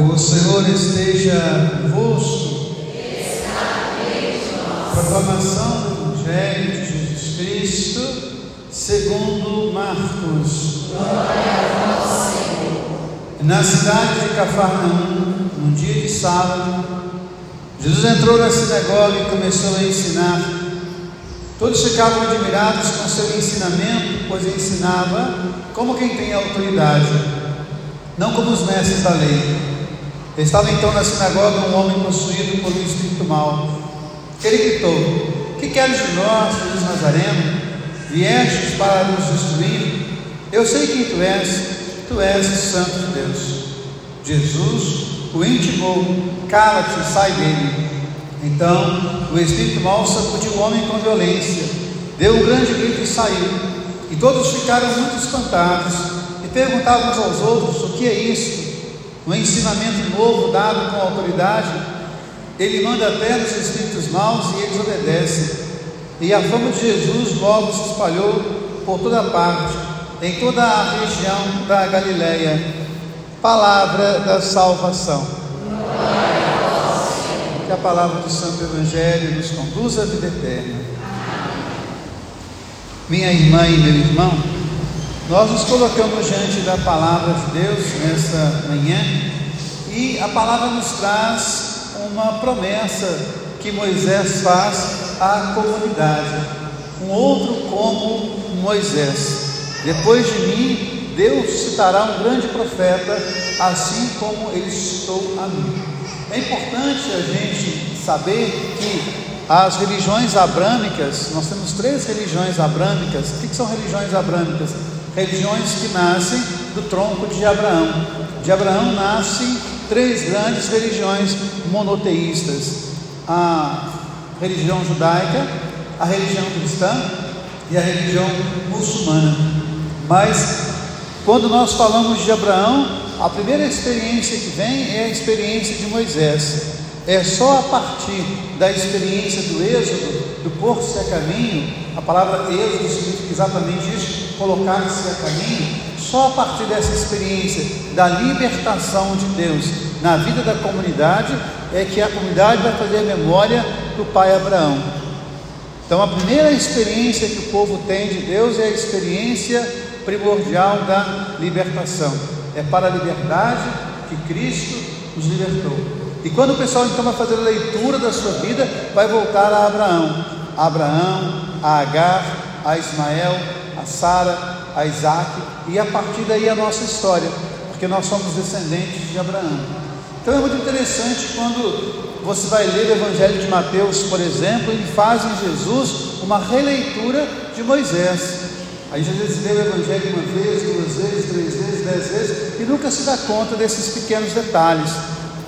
O Senhor esteja convosco. Proclamação do Evangelho de Jesus Cristo, segundo Marcos. Na cidade de Cafarnaum, num dia de sábado, Jesus entrou na sinagoga e começou a ensinar. Todos ficavam admirados com seu ensinamento, pois ensinava como quem tem autoridade, não como os mestres da lei. Estava então na sinagoga um homem possuído por um espírito mau. Ele gritou: Que queres de nós, Jesus Nazareno? Viestes para nos destruir? Eu sei quem tu és, tu és o Santo de Deus. Jesus o intimou: Cala-te, sai dele. Então o espírito mau sacudiu o homem com violência, deu um grande grito e saiu. E todos ficaram muito espantados e perguntavam uns aos outros: O que é isto? Um ensinamento novo dado com autoridade, ele manda até nos espíritos maus e eles obedecem. E a fama de Jesus logo se espalhou por toda parte, em toda a região da Galileia. Palavra da salvação. Que a palavra do Santo Evangelho nos conduza à vida eterna. Minha irmã e meu irmão, nós nos colocamos diante da palavra de Deus nessa manhã e a palavra nos traz uma promessa que Moisés faz à comunidade. Um outro como Moisés. Depois de mim, Deus citará um grande profeta, assim como ele citou a mim. É importante a gente saber que as religiões abrâmicas, nós temos três religiões abrâmicas. O que são religiões abrâmicas? Religiões que nascem do tronco de Abraão. De Abraão nascem três grandes religiões monoteístas: a religião judaica, a religião cristã e a religião muçulmana. Mas quando nós falamos de Abraão, a primeira experiência que vem é a experiência de Moisés. É só a partir da experiência do êxodo, do pôr-se a caminho, a palavra êxodo significa exatamente isso, colocar-se a caminho, só a partir dessa experiência da libertação de Deus na vida da comunidade é que a comunidade vai fazer memória do pai Abraão. Então a primeira experiência que o povo tem de Deus é a experiência primordial da libertação. É para a liberdade que Cristo nos libertou. E quando o pessoal então vai fazer a leitura da sua vida, vai voltar a Abraão. A Abraão, a Agar, a Ismael, a Sara, a Isaac, e a partir daí a nossa história, porque nós somos descendentes de Abraão. Então é muito interessante quando você vai ler o Evangelho de Mateus, por exemplo, ele faz em Jesus uma releitura de Moisés. Aí Jesus lê o Evangelho uma vez, duas vezes, três vezes, dez vezes, e nunca se dá conta desses pequenos detalhes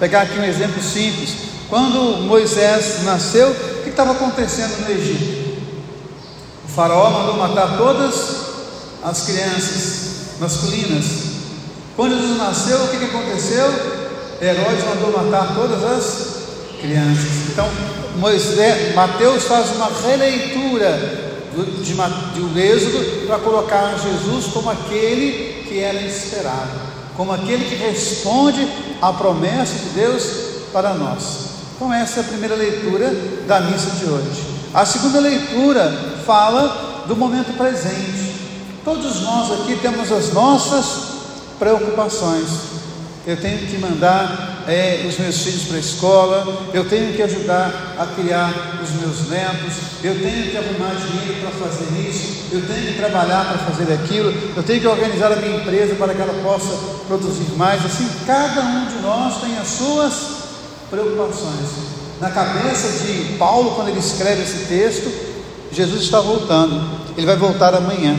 pegar aqui um exemplo simples. Quando Moisés nasceu, o que estava acontecendo no Egito? O faraó mandou matar todas as crianças masculinas. Quando Jesus nasceu, o que, aconteceu? Herodes mandou matar todas as crianças. Então, Moisés, Mateus faz uma releitura do, de, do Êxodo para colocar Jesus como aquele que era esperado como aquele que responde à promessa de Deus para nós. Então, essa é a primeira leitura da missa de hoje. A segunda leitura fala do momento presente. Todos nós aqui temos as nossas preocupações. Eu tenho que mandar é, os meus filhos para a escola, eu tenho que ajudar a criar os meus netos, eu tenho que arrumar dinheiro para fazer isso, eu tenho que trabalhar para fazer aquilo, eu tenho que organizar a minha empresa para que ela possa produzir mais. Assim, cada um de nós tem as suas preocupações. Na cabeça de Paulo, quando ele escreve esse texto, Jesus está voltando, ele vai voltar amanhã.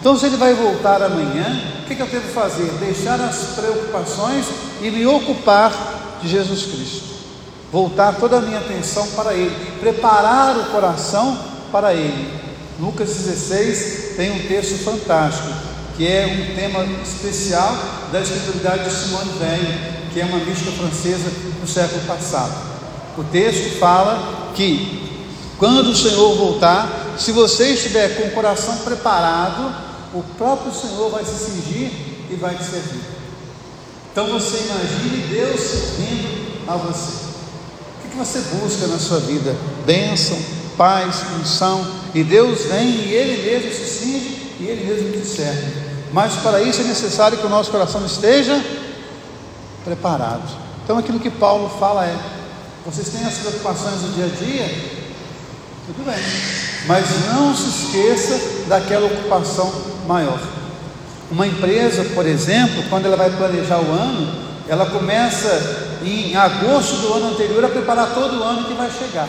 Então, se ele vai voltar amanhã, o que, eu devo fazer? Deixar as preocupações e me ocupar de Jesus Cristo. Voltar toda a minha atenção para Ele, preparar o coração para Ele. Lucas 16 tem um texto fantástico, que é um tema especial da espiritualidade de Simone Weil, que é uma mística francesa do século passado. O texto fala que quando o Senhor voltar, se você estiver com o coração preparado, o próprio Senhor vai se cingir e vai te servir. Então você imagine Deus a você? O que você busca na sua vida? Bênção, paz, unção, e Deus vem e Ele mesmo se cinge e Ele mesmo te serve. Mas para isso é necessário que o nosso coração esteja preparado. Então aquilo que Paulo fala é: vocês têm as preocupações do dia a dia? Tudo bem, mas não se esqueça daquela ocupação maior. Uma empresa, por exemplo, quando ela vai planejar o ano, ela começa em agosto do ano anterior a preparar todo o ano que vai chegar.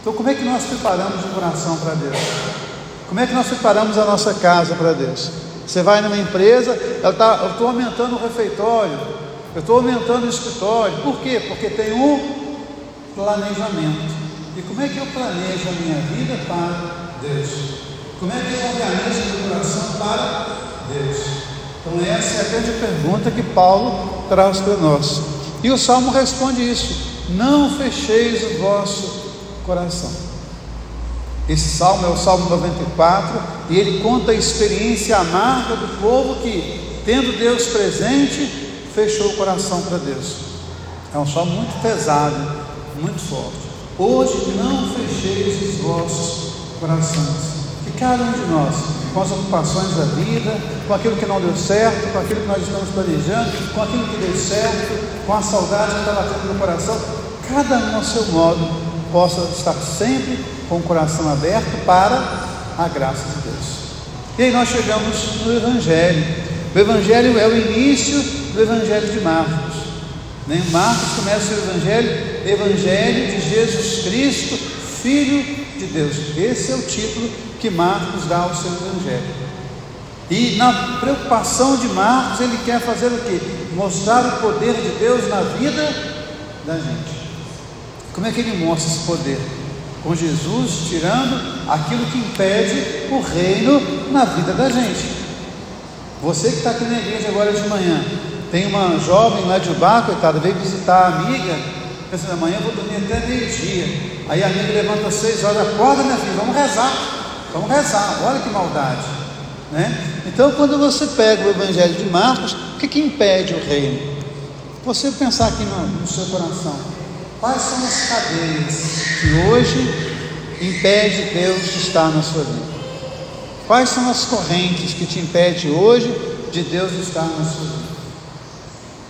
Então, como é que nós preparamos o coração para Deus? Como é que nós preparamos a nossa casa para Deus? Você vai numa empresa, ela tá, eu estou aumentando o refeitório, eu estou aumentando o escritório. Por quê? Porque tem um planejamento. E como é que eu planejo a minha vida para Deus? Como é que eu organizo meu coração para Deus? Então, essa é a grande pergunta que Paulo traz para nós. E o salmo responde isso: Não fecheis o vosso coração. Esse salmo é o Salmo 94 e ele conta a experiência amarga do povo que, tendo Deus presente, fechou o coração para Deus. É um salmo muito pesado, muito forte. Hoje não fecheis os vossos corações. Que cada um de nós, com as ocupações da vida, com aquilo que não deu certo, com aquilo que nós estamos planejando, com aquilo que deu certo, com a saudade que está batendo no coração, cada um ao seu modo possa estar sempre com o coração aberto para a graça de Deus. E aí nós chegamos no Evangelho. O Evangelho é o início do Evangelho de Marcos. Né? Marcos começa o Evangelho, Evangelho de Jesus Cristo, Filho de Deus. Esse é o título que Marcos dá ao seu Evangelho. E na preocupação de Marcos, ele quer fazer o quê? Mostrar o poder de Deus na vida da gente. Como é que ele mostra esse poder? com Jesus tirando aquilo que impede o reino na vida da gente. Você que está aqui na igreja agora de manhã, tem uma jovem lá de Ubá, coitada, veio visitar a amiga, pensando, amanhã eu vou dormir até meio-dia. Aí a amiga levanta às seis horas, acorda minha filha, vamos rezar, vamos rezar, olha que maldade. Né? Então, quando você pega o Evangelho de Marcos, o que, que impede o reino? Você pensar aqui no, no seu coração, Quais são as cadeias que hoje impede Deus de estar na sua vida? Quais são as correntes que te impedem hoje de Deus estar na sua vida?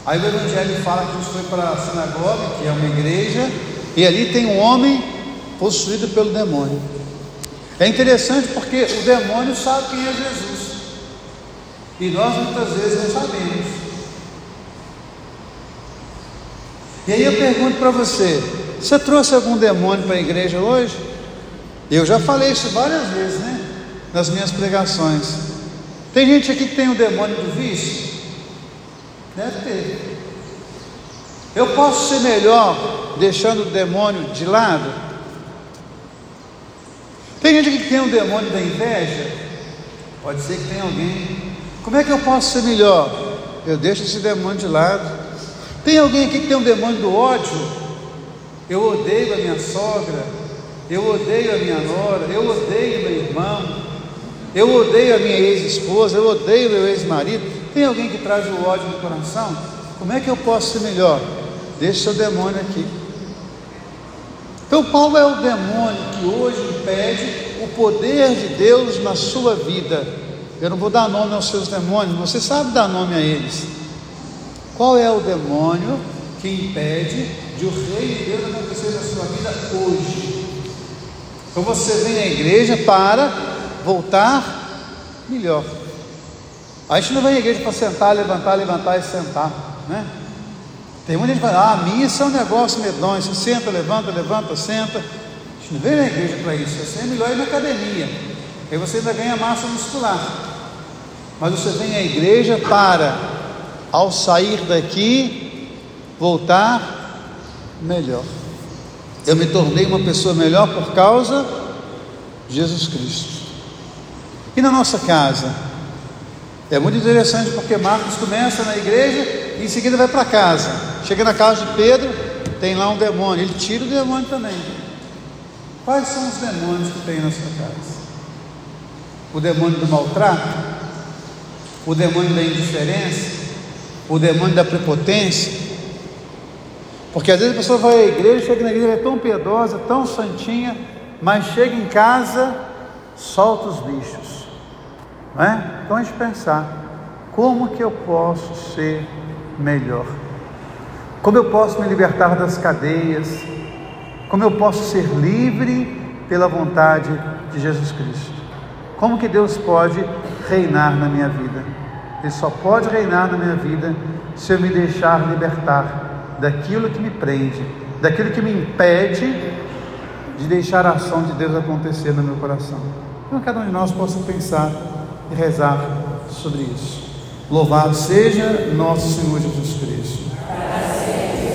Aí o Evangelho fala que Jesus foi para a sinagoga, que é uma igreja, e ali tem um homem possuído pelo demônio. É interessante porque o demônio sabe quem é Jesus, e nós muitas vezes não sabemos. E aí eu pergunto para você: você trouxe algum demônio para a igreja hoje? Eu já falei isso várias vezes, né? Nas minhas pregações. Tem gente aqui que tem o um demônio do vício? Deve ter. Eu posso ser melhor deixando o demônio de lado? Tem gente que tem um demônio da inveja? Pode ser que tenha alguém. Como é que eu posso ser melhor? Eu deixo esse demônio de lado. Tem alguém aqui que tem um demônio do ódio? Eu odeio a minha sogra, eu odeio a minha nora, eu odeio meu irmão, eu odeio a minha ex-esposa, eu odeio meu ex-marido. Tem alguém que traz o ódio no coração? Como é que eu posso ser melhor? Deixa seu demônio aqui. Então, Paulo é o demônio que hoje impede o poder de Deus na sua vida. Eu não vou dar nome aos seus demônios, você sabe dar nome a eles. Qual é o demônio que impede de o reino de Deus acontecer na sua vida hoje? Então você vem à igreja para voltar melhor. A gente não vem à igreja para sentar, levantar, levantar e sentar, né? Tem muita gente que fala, ah, missa é um negócio medonho, você senta, levanta, levanta, senta. A gente não vem na igreja para isso, você é melhor ir na academia, aí você ainda ganha massa muscular. Mas você vem à igreja para ao sair daqui, voltar melhor. Eu me tornei uma pessoa melhor por causa de Jesus Cristo. E na nossa casa? É muito interessante porque Marcos começa na igreja e em seguida vai para casa. Chega na casa de Pedro, tem lá um demônio, ele tira o demônio também. Quais são os demônios que tem na sua casa? O demônio do maltrato? O demônio da indiferença? o demônio da prepotência, Porque às vezes a pessoa vai à igreja, chega na igreja, é tão piedosa, tão santinha, mas chega em casa, solta os bichos. Não é? Então a gente pensar, como que eu posso ser melhor? Como eu posso me libertar das cadeias? Como eu posso ser livre pela vontade de Jesus Cristo? Como que Deus pode reinar na minha vida? Ele só pode reinar na minha vida se eu me deixar libertar daquilo que me prende, daquilo que me impede de deixar a ação de Deus acontecer no meu coração. Então, cada um de nós possa pensar e rezar sobre isso. Louvado seja nosso Senhor Jesus Cristo.